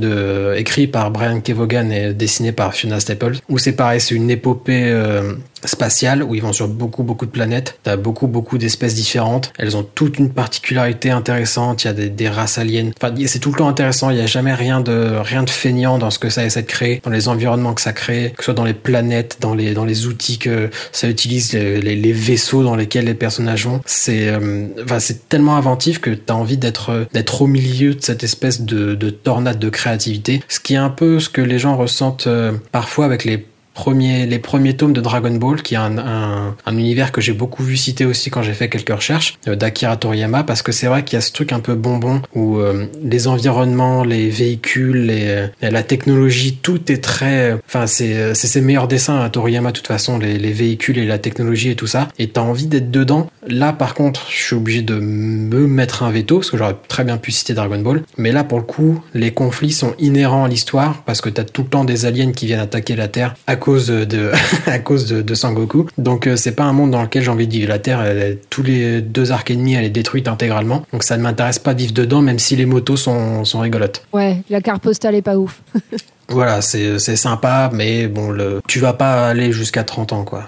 écrit par Brian Kevogan et dessiné par Fiona Staples, où c'est pareil, c'est une épopée euh, spatiale où ils vont sur beaucoup beaucoup de planètes. T'as beaucoup beaucoup d'espèces différentes. Elles ont toute une particularité intéressante. Il y a des, des races aliens. Enfin, c'est tout le temps intéressant. Il y a jamais rien de rien de feignant dans ce que ça essaie de créer, dans les environnements que ça crée, que ce soit dans les planètes, dans les dans les outils que ça utilise, les, les, vaisseaux dans lesquels les personnages vont. C'est euh, enfin, c'est tellement inventif que t'as envie d'être d'être au milieu de cette espèce de, de tornade de créativité. Ce qui est un peu ce que les gens ressentent euh, parfois avec les les premiers tomes de Dragon Ball, qui est un, un, un univers que j'ai beaucoup vu citer aussi quand j'ai fait quelques recherches, euh, d'Akira Toriyama, parce que c'est vrai qu'il y a ce truc un peu bonbon où euh, les environnements, les véhicules, les, euh, la technologie, tout est très... Enfin, c'est ses meilleurs dessins à Toriyama, de toute façon, les, les, véhicules et la technologie et tout ça, et t'as envie d'être dedans. Là, par contre, je suis obligé de me mettre un veto, parce que j'aurais très bien pu citer Dragon Ball, mais là, pour le coup, les conflits sont inhérents à l'histoire, parce que t'as tout le temps des aliens qui viennent attaquer la Terre à cause de [laughs] à cause de, de Sangoku. Donc euh, c'est pas un monde dans lequel j'ai envie de vivre. La Terre, tous les deux arcs et demi, elle est détruite intégralement. Donc ça ne m'intéresse pas de vivre dedans, même si les motos sont, sont rigolotes. Ouais, la carte postale est pas ouf. [laughs] Voilà, c'est sympa, mais bon, le, tu vas pas aller jusqu'à 30 ans, quoi.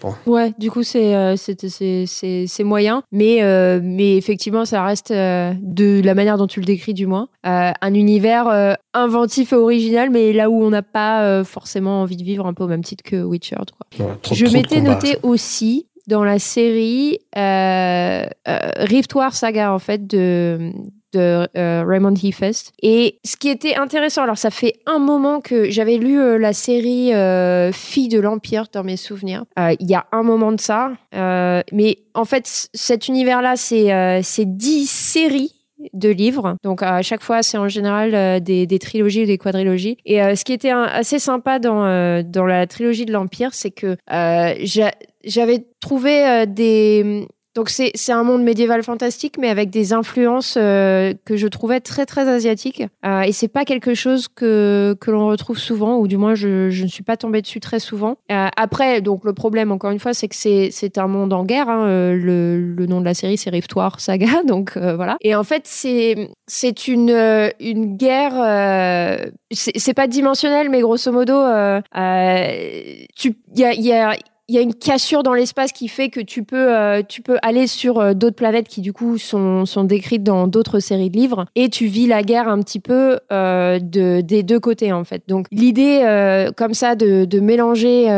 Bon. Ouais, du coup, c'est euh, c'est moyen, mais, euh, mais effectivement, ça reste, euh, de la manière dont tu le décris, du moins, un univers inventif et original, mais là où on n'a pas forcément envie de vivre, un peu au même titre que Witcher. Quoi. Je m'étais noté aussi dans la série Rift War Saga, en fait, de euh, Raymond Heafest. Et ce qui était intéressant, alors ça fait un moment que j'avais lu euh, la série euh, Fille de l'Empire dans mes souvenirs. Il y a un moment de ça. mais en fait, cet univers-là, c'est dix séries de livres. Donc à chaque fois, c'est en général des, des, trilogies ou des quadrilogies. Et ce qui était assez sympa dans, dans la trilogie de l'Empire, c'est que j'avais trouvé des, donc c'est un monde médiéval fantastique, mais avec des influences euh, que je trouvais très très asiatiques. Euh, et c'est pas quelque chose que, que l'on retrouve souvent, ou du moins je, je, ne suis pas tombée dessus très souvent. Euh, après, donc le problème encore une fois, c'est que c'est un monde en guerre. Hein. Euh, le, le, nom de la série c'est Riftoire Saga, [laughs] donc euh, voilà. Et en fait c'est une une guerre. c'est pas dimensionnel, mais grosso modo, tu il y a, y a il y a une cassure dans l'espace qui fait que tu peux, euh, tu peux aller sur euh, d'autres planètes qui du coup sont, sont décrites dans d'autres séries de livres et tu vis la guerre un petit peu euh, de, des deux côtés en fait. Donc l'idée comme ça de, de mélanger,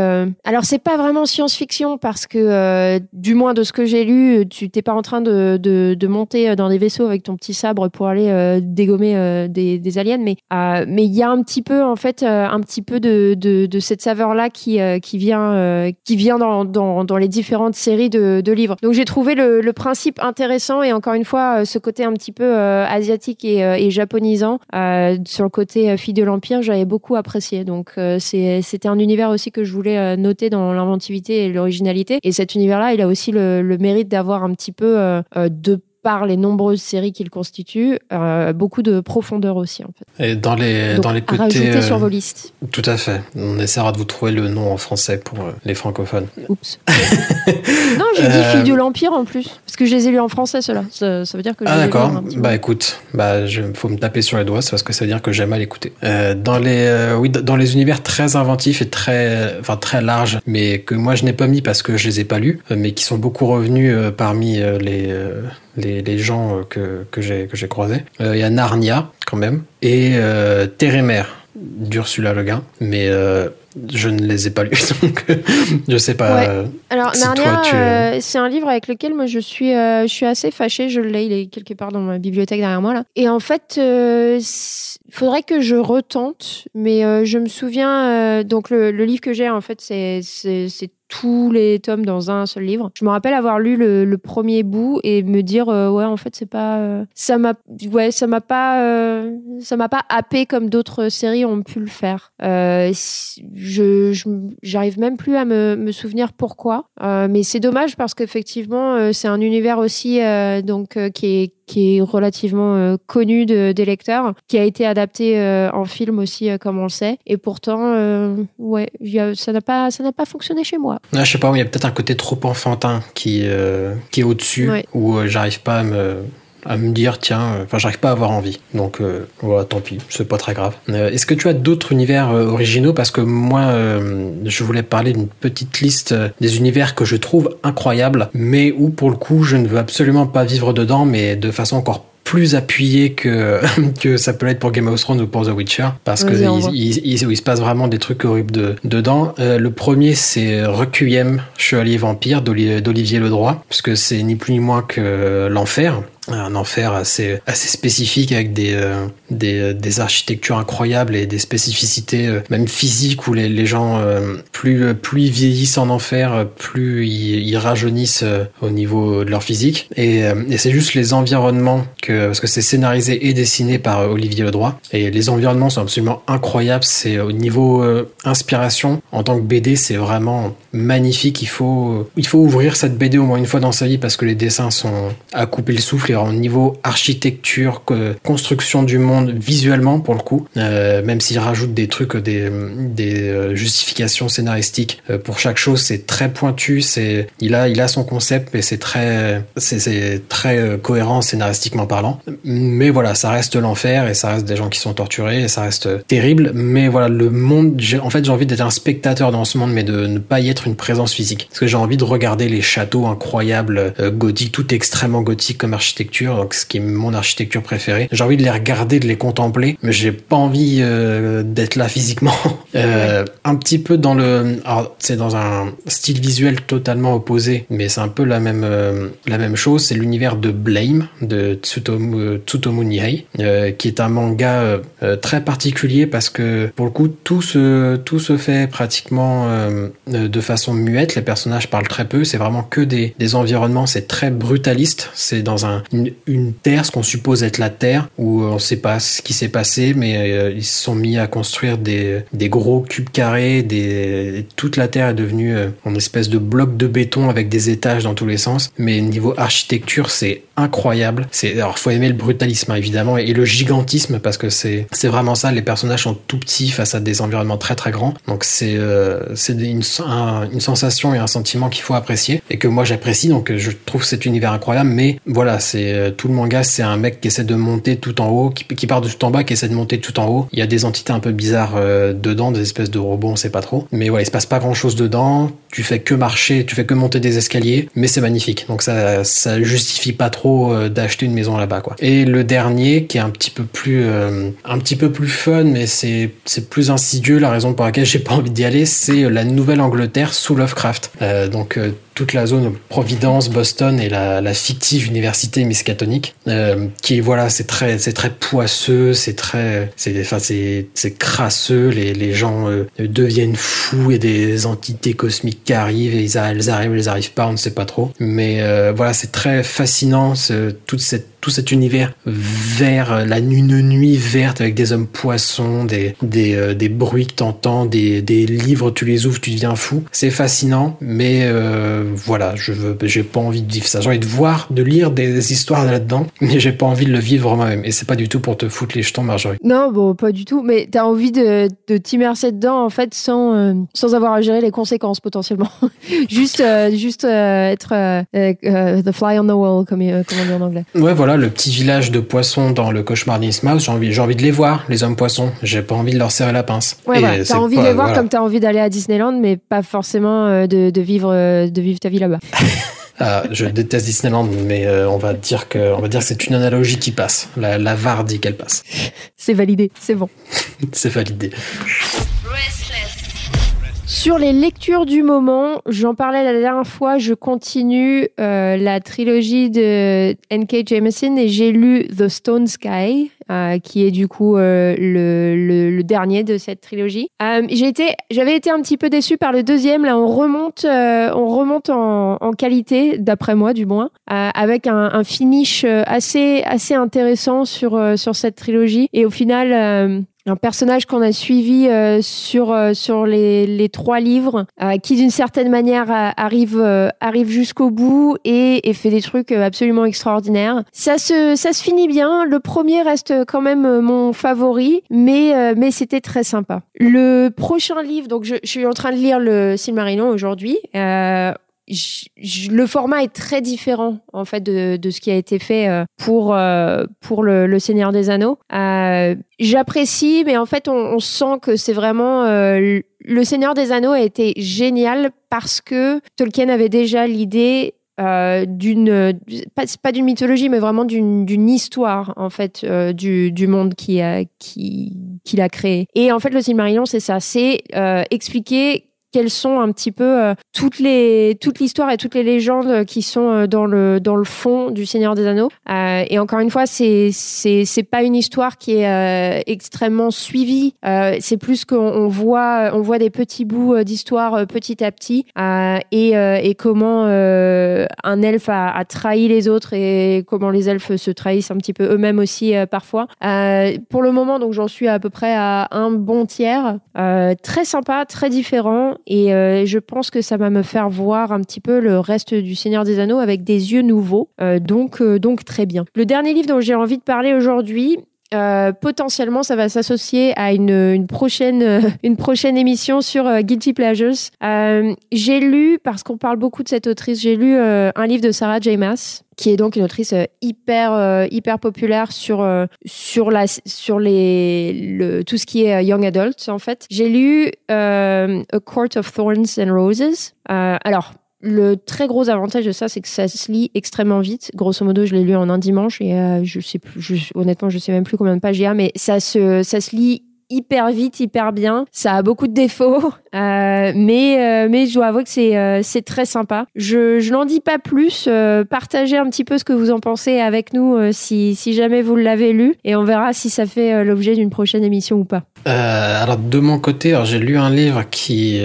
alors c'est pas vraiment science-fiction parce que du moins de ce que j'ai lu, tu t'es pas en train de, de, de, monter dans des vaisseaux avec ton petit sabre pour aller dégommer des, des, aliens, mais mais il y a un petit peu en fait un petit peu de, de, cette saveur là qui qui vient qui vient dans, dans, les différentes séries de, de livres. Donc j'ai trouvé le, le, principe intéressant et encore une fois, euh, ce côté un petit peu euh, asiatique et, euh, et japonisant sur le côté fille de l'Empire, j'avais beaucoup apprécié. Donc c'était un univers aussi que je voulais noter dans l'inventivité et l'originalité. Et cet univers-là, il a aussi le, le mérite d'avoir un petit peu de par les nombreuses séries qu'il constitue, euh, beaucoup de profondeur aussi en fait. Et dans les dans les côtés à sur euh, vos listes. Tout à fait. On essaiera de vous trouver le nom en français pour euh, les francophones. Oups. [laughs] non, j'ai dit fille de l'empire en plus parce que je les ai lus en français cela. Ça, ça veut dire que Ah d'accord. Bah écoute, bah je faut me taper sur les doigts, c'est parce que ça veut dire que j'aime mal écouter. dans les oui dans les univers très inventifs et très enfin très larges, mais que moi je n'ai pas mis parce que je les ai pas lus, mais qui sont beaucoup revenus parmi les les, les gens euh, que, que j'ai croisés. Euh, il y a Narnia, quand même, et euh, Térémer d'Ursula Le Guin, mais euh, je ne les ai pas lus, [laughs] donc je sais pas. Ouais. Alors Narnia, c'est un livre avec lequel moi je suis, je suis assez fâchée. Je l'ai, il est quelque part dans ma bibliothèque derrière moi là. Et en fait, il faudrait que je retente, mais je me souviens. donc le, le, livre que j'ai en fait, c'est tous les tomes dans un seul livre. Je me rappelle avoir lu le, premier bout et me dire euh, ouais en fait c'est pas euh, ça m'a ouais ça m'a pas euh, ça m'a pas happé comme d'autres séries ont pu le faire. je j'arrive même plus à me, me souvenir pourquoi, mais c'est dommage parce qu'effectivement c'est un univers aussi donc qui est qui est relativement euh, connu de, des lecteurs, qui a été adapté euh, en film aussi, euh, comme on le sait. Et pourtant, ouais, ça n'a pas, ça n'a pas fonctionné chez moi. Ah, je sais pas, il y a peut-être un côté trop enfantin qui, qui est au-dessus, où j'arrive pas à me à me dire tiens, enfin j'arrive pas à avoir envie. Donc voilà, tant pis, c'est pas très grave. Est-ce que tu as d'autres univers originaux? Parce que moi, je voulais parler d'une petite liste des univers que je trouve incroyables, mais où pour le coup je ne veux absolument pas vivre dedans, mais de façon encore plus appuyé que, [laughs] que ça peut l'être pour Game of Thrones ou pour The Witcher, parce que il, il, se passe vraiment des trucs horribles de, dedans. Euh, le premier, c'est Requiem, Chevalier Vampire d'Olivier Ledroit, parce que c'est ni plus ni moins que l'enfer un enfer assez assez spécifique avec des euh, des, des, architectures incroyables et des spécificités euh, même physiques où les, les gens euh, plus plus ils vieillissent en enfer plus ils, rajeunissent au niveau de leur physique. Et, c'est juste les environnements que parce que c'est scénarisé et dessiné par Olivier Ledroit. Et les environnements sont absolument incroyables. C'est au niveau inspiration en tant que BD c'est vraiment magnifique. Il faut il faut ouvrir cette BD au moins une fois dans sa vie parce que les dessins sont à couper le souffle au niveau architecture, construction du monde visuellement pour le coup, euh, même s'il rajoute des trucs, des, des euh, justifications scénaristiques euh, pour chaque chose, c'est très pointu, c'est il a il a son concept, mais c'est très c'est très cohérent scénaristiquement parlant. Mais voilà, ça reste l'enfer et ça reste des gens qui sont torturés et ça reste terrible. Mais voilà, le monde, en fait, j'ai envie d'être un spectateur dans ce monde, mais de ne pas y être une présence physique, parce que j'ai envie de regarder les châteaux incroyables gothiques, tout extrêmement gothique comme architecture donc ce qui est mon architecture préférée. J'ai envie de les regarder, de les contempler, mais j'ai pas envie euh, d'être là physiquement. [laughs] euh, un petit peu dans le, c'est dans un style visuel totalement opposé, mais c'est un peu la même euh, la même chose. C'est l'univers de Blame de Tsutomu, Tsutomu Nihei, qui est un manga très particulier parce que pour le coup tout se tout se fait pratiquement de façon muette. Les personnages parlent très peu. C'est vraiment que des des environnements. C'est très brutaliste. C'est dans un terre, ce qu'on suppose être la terre, où on ne sait pas ce qui s'est passé, mais euh, ils se sont mis à construire des, gros cubes carrés, des, toute la terre est devenue euh, en espèce de bloc de béton avec des étages dans tous les sens. Mais niveau architecture, c'est incroyable. C'est alors faut aimer le brutalisme hein, évidemment et, le gigantisme parce que c'est vraiment ça. Les personnages sont tout petits face à des environnements très très grands. Donc c'est euh, une, une sensation et un sentiment qu'il faut apprécier et que moi j'apprécie. Donc je trouve cet univers incroyable. Mais voilà, c'est euh, tout le manga, c'est un mec qui essaie de monter tout en haut, qui, part de tout en bas, qui essaie de monter tout en haut. Il y a des entités un peu bizarres euh, dedans, des espèces de robots, on sait pas trop. Mais ouais, il se passe pas grand chose dedans. Tu fais que marcher, tu fais que monter des escaliers, mais c'est magnifique. Donc ça, ça justifie pas trop euh, d'acheter une maison là-bas. Et le dernier, qui est un petit peu plus, un petit peu plus fun, mais c'est, c'est plus insidieux. La raison pour laquelle j'ai pas envie d'y aller, c'est la Nouvelle-Angleterre sous Lovecraft. donc toute la zone Providence, Boston et la, fictive université miscatonique, euh, qui voilà, c'est très, c'est très poisseux, c'est très, c'est, enfin c'est, c'est crasseux. Les, les gens euh, deviennent fous et des entités cosmiques qui arrivent et ils, elles arrivent, elles arrivent pas, on ne sait pas trop. Mais euh, voilà, c'est très fascinant toute cette tout cet univers vert, la une nuit verte avec des hommes poissons, des, des, euh, des bruits que t'entends, des, des livres, tu les ouvres, tu deviens fou. C'est fascinant, mais euh, voilà, je veux, j'ai pas envie de vivre ça. J'ai envie de voir, de lire des histoires là-dedans, mais j'ai pas envie de le vivre moi-même. Et c'est pas du tout pour te foutre les jetons, Marjorie. Non, bon, pas du tout, mais t'as envie de, de t'immerser dedans, en fait, sans, euh, sans avoir à gérer les conséquences potentiellement. [laughs] juste juste être the fly on the wall, comme, comme on dit en anglais. Ouais, voilà le petit village de poissons dans le cauchemar d'Innsmouth, j'ai envie, j'ai envie de les voir, les hommes poissons. J'ai pas envie de leur serrer la pince. Ouais, ouais t'as envie de les voir comme t'as envie d'aller à Disneyland, mais pas forcément euh, de, vivre, euh, de vivre ta vie là-bas. [laughs] Ah, je déteste Disneyland, mais euh, on va dire que, on va dire que c'est une analogie qui passe. La, la VAR dit qu'elle passe. C'est validé, c'est bon. [laughs] c'est validé. Sur les lectures du moment, j'en parlais la dernière fois, je continue euh, la trilogie de N.K. Jameson et j'ai lu The Stone Sky, euh, qui est du coup euh, le, le, dernier de cette trilogie. été, j'avais été un petit peu déçue par le deuxième. Là, on remonte, on remonte en, en qualité, d'après moi du moins, avec un, un, finish assez assez intéressant sur sur cette trilogie. Et au final, un personnage qu'on a suivi euh, sur euh, sur les, les, trois livres, euh, qui d'une certaine manière arrive arrive jusqu'au bout et, et, fait des trucs absolument extraordinaires. Ça se ça se finit bien. Le premier reste quand même mon favori, mais mais c'était très sympa. Le prochain livre, donc je, je, suis en train de lire le Silmarillion aujourd'hui le format est très différent en fait de, de, ce qui a été fait euh, pour euh, pour le, le, Seigneur des Anneaux. Euh, J'apprécie, mais en fait, on, on sent que c'est vraiment euh, le Seigneur des Anneaux a été génial parce que Tolkien avait déjà l'idée euh, d'une pas, pas d'une mythologie mais vraiment d'une histoire en fait euh, du, du monde qui a qui qu'il a créé et en fait le Silmarillion c'est ça c'est euh, expliquer quelles sont un petit peu euh, toutes les toute l'histoire et toutes les légendes qui sont euh, dans le dans le fond du Seigneur des Anneaux. Euh, et encore une fois, c'est c'est c'est pas une histoire qui est euh, extrêmement suivie. Euh, c'est plus qu'on voit on voit des petits bouts d'histoire petit à petit et et comment un elfe a, a, trahi les autres et comment les elfes se trahissent un petit peu eux-mêmes aussi parfois. pour le moment, donc j'en suis à peu près à un bon tiers. très sympa, très différent et euh, je pense que ça va me faire voir un petit peu le reste du Seigneur des Anneaux avec des yeux nouveaux. Euh, donc, euh, donc très bien. Le dernier livre dont j'ai envie de parler aujourd'hui, euh, potentiellement, ça va s'associer à une, une prochaine, euh, une prochaine émission sur euh, Guilty Pleasures. j'ai lu, parce qu'on parle beaucoup de cette autrice, j'ai lu un livre de Sarah J. Maas, qui est donc une autrice hyper, hyper populaire sur, sur, la, sur les, le, tout ce qui est young adult, en fait. J'ai lu A Court of Thorns and Roses. alors, le très gros avantage de ça, c'est que ça se lit extrêmement vite. Grosso modo, je l'ai lu en un dimanche et euh, je sais plus, je, honnêtement, je sais même plus combien de pages il y a, mais ça se, ça se lit hyper vite, hyper bien. Ça a beaucoup de défauts, [laughs] euh, mais euh, mais je dois avouer que c'est euh, c'est très sympa. Je je n'en dis pas plus. Partagez un petit peu ce que vous en pensez avec nous si si jamais vous l'avez lu et on verra si ça fait l'objet d'une prochaine émission ou pas. alors de mon côté, j'ai lu un livre qui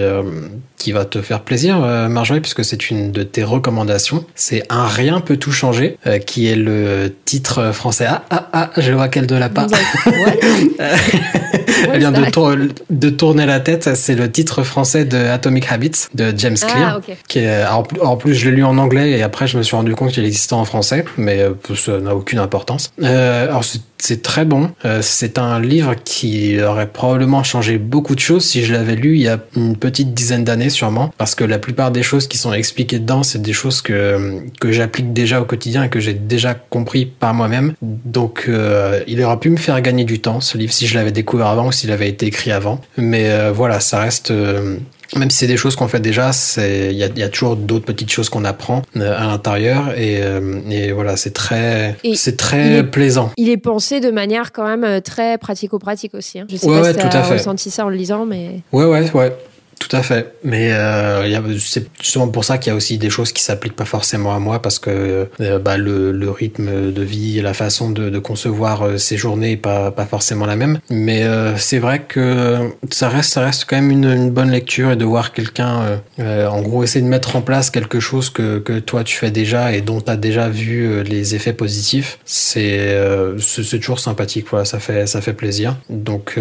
qui va te faire plaisir, Marjorie, puisque c'est une de tes recommandations. C'est Un rien peut tout changer, qui est le titre français. Ah, ah, ah, je vois qu'elle ne l'a pas. [laughs] [laughs] Elle vient de, tour de, tourner la tête. C'est le titre français de Atomic Habits de James ah, Clear. Okay. Qui est, en plus, je l'ai lu en anglais et après, je me suis rendu compte qu'il existait en français, mais euh, ça n'a aucune importance. Euh, alors, c'est très bon. Euh, c'est un livre qui aurait probablement changé beaucoup de choses si je l'avais lu il y a une petite dizaine d'années sûrement, parce que la plupart des choses qui sont expliquées dedans, c'est des choses que que j'applique déjà au quotidien et que j'ai déjà compris par moi-même. Donc, euh, il aurait pu me faire gagner du temps ce livre si je l'avais découvert avant ou s'il avait été écrit avant. Mais euh, voilà, ça reste euh, même si c'est des choses qu'on fait déjà, il y a, y a, toujours d'autres petites choses qu'on apprend euh, à l'intérieur et, et, voilà, c'est très, c'est très est, plaisant. Il est pensé de manière quand même très pratico-pratique aussi. Hein. Je sais ouais, pas ouais, si tout tu as ressenti ça en le lisant, mais. Ouais, ouais, ouais. Tout à fait. Mais euh, c'est justement pour ça qu'il y a aussi des choses qui s'appliquent pas forcément à moi parce que euh, bah, le, rythme de vie la façon de, concevoir euh, ces journées est pas, pas forcément la même. Mais c'est vrai que ça reste, ça reste quand même une, bonne lecture et de voir quelqu'un, en gros, essayer de mettre en place quelque chose que, que toi tu fais déjà et dont tu as déjà vu les effets positifs, c'est c'est toujours sympathique. Voilà, ça fait, ça fait plaisir. Donc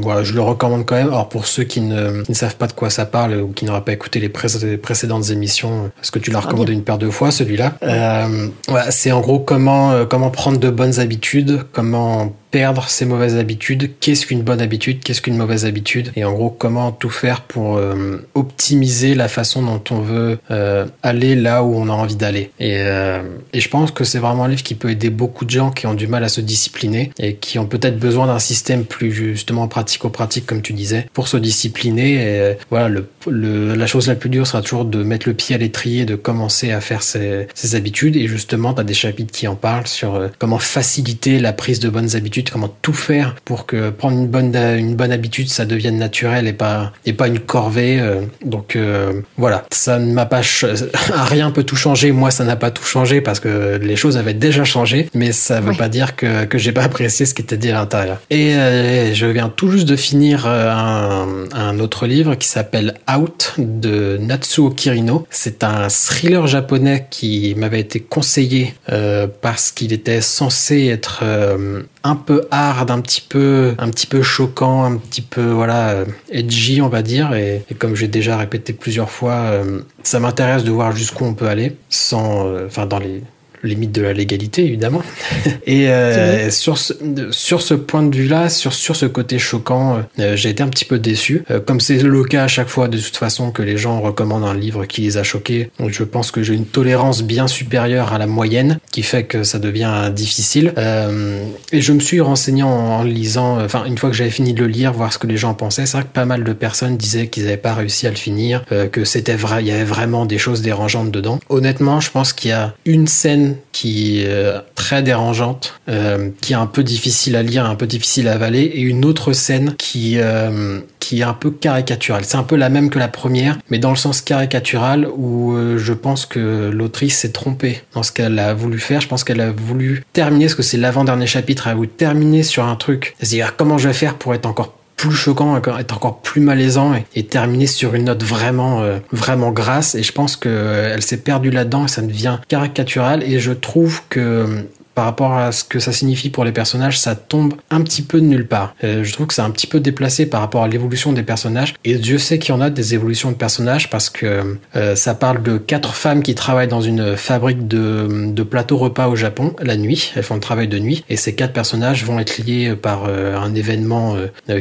voilà, je le recommande quand même. Alors pour ceux qui ne, qui ne savent pas de quoi ça parle ou qui n'aura pas écouté les, pré les, précédentes émissions, parce que tu l'as recommandé une paire de fois celui-là. Euh, ouais, c'est en gros comment euh, comment prendre de bonnes habitudes, comment perdre ses mauvaises habitudes, qu'est-ce qu'une bonne habitude, qu'est-ce qu'une mauvaise habitude, et en gros comment tout faire pour euh, optimiser la façon dont on veut euh, aller là où on a envie d'aller. Et, euh, et, je pense que c'est vraiment un livre qui peut aider beaucoup de gens qui ont du mal à se discipliner et qui ont peut-être besoin d'un système plus justement pratico-pratique comme tu disais pour se discipliner. Et voilà, le, le, la chose la plus dure sera toujours de mettre le pied à l'étrier, de commencer à faire ses, ses habitudes. Et justement, tu as des chapitres qui en parlent sur comment faciliter la prise de bonnes habitudes comment tout faire pour que prendre une bonne une bonne habitude ça devienne naturel et pas et pas une corvée euh, donc euh, voilà. Ça ne m'a pas [laughs] rien peut tout changer. Moi ça n'a pas tout changé parce que les choses avaient déjà changé mais ça veut ouais. pas dire que que j'ai pas apprécié ce qui était dit à l'intérieur. Et euh, je viens tout juste de finir euh, un, un autre livre qui s'appelle Out de Natsuo Kirino. C'est un thriller japonais qui m'avait été conseillé euh, parce qu'il était censé être un peu hard, un petit peu, un petit peu choquant, un petit peu voilà edgy on va dire. Et, et comme j'ai déjà répété plusieurs fois, euh, ça m'intéresse de voir jusqu'où on peut aller, sans, euh, enfin dans les limite de la légalité évidemment. [laughs] Et euh, sur ce, sur ce point de vue-là, sur sur ce côté choquant, euh, j'ai été un petit peu déçu. Euh, comme c'est le cas à chaque fois de toute façon que les gens recommandent un livre qui les a choqués, donc je pense que j'ai une tolérance bien supérieure à la moyenne, qui fait que ça devient difficile. et je me suis renseigné en, lisant, enfin une fois que j'avais fini de le lire, voir ce que les gens pensaient. C'est vrai que pas mal de personnes disaient qu'ils n'avaient pas réussi à le finir, que c'était vrai, il y avait vraiment des choses dérangeantes dedans. Honnêtement, je pense qu'il y a une scène qui est euh, très dérangeante, euh, qui est un peu difficile à lire, un peu difficile à avaler, et une autre scène qui euh, qui est un peu caricaturale. C'est un peu la même que la première, mais dans le sens caricatural où je pense que l'autrice s'est trompée dans ce qu'elle a voulu faire. Je pense qu'elle a voulu terminer, ce que c'est l'avant-dernier chapitre, elle a voulu terminer sur un truc. Ah, comment je vais faire pour être encore plus choquant, être encore plus malaisant et, terminer sur une note vraiment, euh, vraiment grasse. Et je pense que euh, s'est perdue là-dedans et ça devient caricatural. Et je trouve que par rapport à ce que ça signifie pour les personnages, ça tombe un petit peu de nulle part. Euh, je trouve que c'est un petit peu déplacé par rapport à l'évolution des personnages. Et Dieu sait qu'il y en a des évolutions de personnages parce que euh, ça parle de quatre femmes qui travaillent dans une fabrique de, de plateaux repas au Japon la nuit. Elles font le travail de nuit. Et ces quatre personnages vont être liés par euh, un événement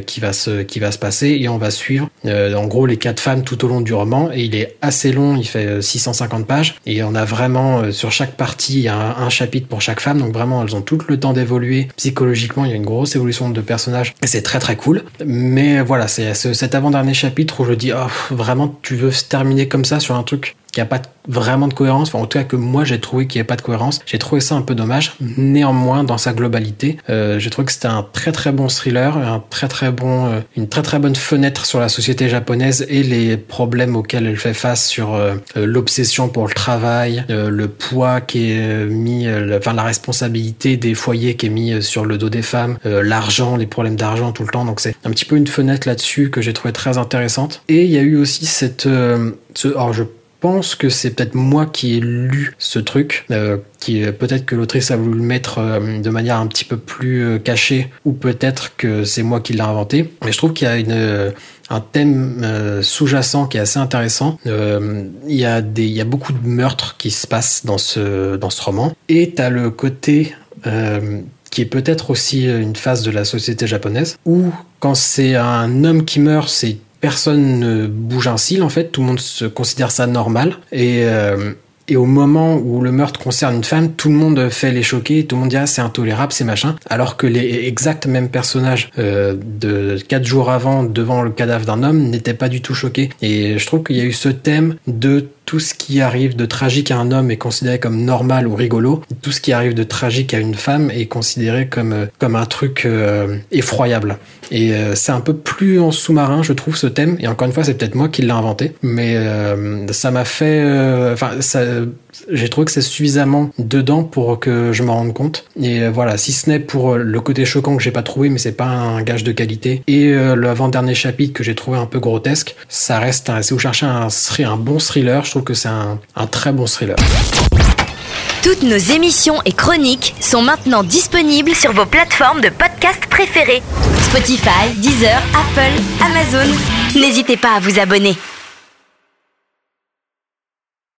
qui, va se, qui va se passer et on va suivre en gros les quatre femmes tout au long du roman. Et il est assez long, il fait 650 pages. Et on a vraiment sur chaque partie un, un chapitre pour chaque femme donc vraiment elles ont tout le temps d'évoluer psychologiquement, il y a une grosse évolution de personnages et c'est très très cool. Mais voilà, c'est cet avant-dernier chapitre où je dis oh, vraiment tu veux se terminer comme ça sur un truc qui a pas vraiment de cohérence, en tout cas que moi j'ai trouvé qu'il n'y avait pas de cohérence. J'ai trouvé ça un peu dommage. Néanmoins, dans sa globalité, euh, j'ai trouvé que c'était un très très bon thriller, un très très bon, euh, une très très bonne fenêtre sur la société japonaise et les problèmes auxquels elle fait face sur euh, l'obsession pour le travail, le poids qui est mis, enfin la responsabilité des foyers qui est mis sur le dos des femmes, l'argent, les problèmes d'argent tout le temps. Donc c'est un petit peu une fenêtre là-dessus que j'ai trouvé très intéressante. Et il y a eu aussi cette, ce, alors je pense que c'est peut-être moi qui ai lu ce truc, euh, qui peut-être que l'autrice a voulu le mettre euh, de manière un petit peu plus euh, cachée, ou peut-être que c'est moi qui l'ai inventé. Mais je trouve qu'il y a un thème sous-jacent qui est assez intéressant. il y a y a beaucoup de meurtres qui se passent dans ce roman, et t'as le côté qui est peut-être aussi une phase de la société japonaise, où quand c'est un homme qui meurt, c'est personne ne bouge un cil en fait, tout le monde se considère ça normal et euh, et au moment où le meurtre concerne une femme, tout le monde fait les choquer, tout le monde dit ah c'est intolérable, c'est machin, alors que les exacts mêmes personnages euh, de quatre jours avant devant le cadavre d'un homme n'étaient pas du tout choqués. Et je trouve qu'il y a eu ce thème de tout ce qui arrive de tragique à un homme est considéré comme normal ou rigolo. Tout ce qui arrive de tragique à une femme est considéré comme, euh, comme un truc euh, effroyable. Et euh, c'est un peu plus en sous-marin, je trouve, ce thème. Et encore une fois, c'est peut-être moi qui l'ai inventé. Mais ça m'a fait... Enfin, ça j'ai trouvé que c'est suffisamment dedans pour que je me rende compte. Et voilà, si ce n'est pour le côté choquant que j'ai pas trouvé, mais c'est pas un gage de qualité, et l'avant-dernier chapitre que j'ai trouvé un peu grotesque, ça reste, un, si vous cherchez un, un bon thriller, je trouve que c'est un, un très bon thriller. Toutes nos émissions et chroniques sont maintenant disponibles sur vos plateformes de podcast préférées. Spotify, Deezer, Apple, Amazon. N'hésitez pas à vous abonner.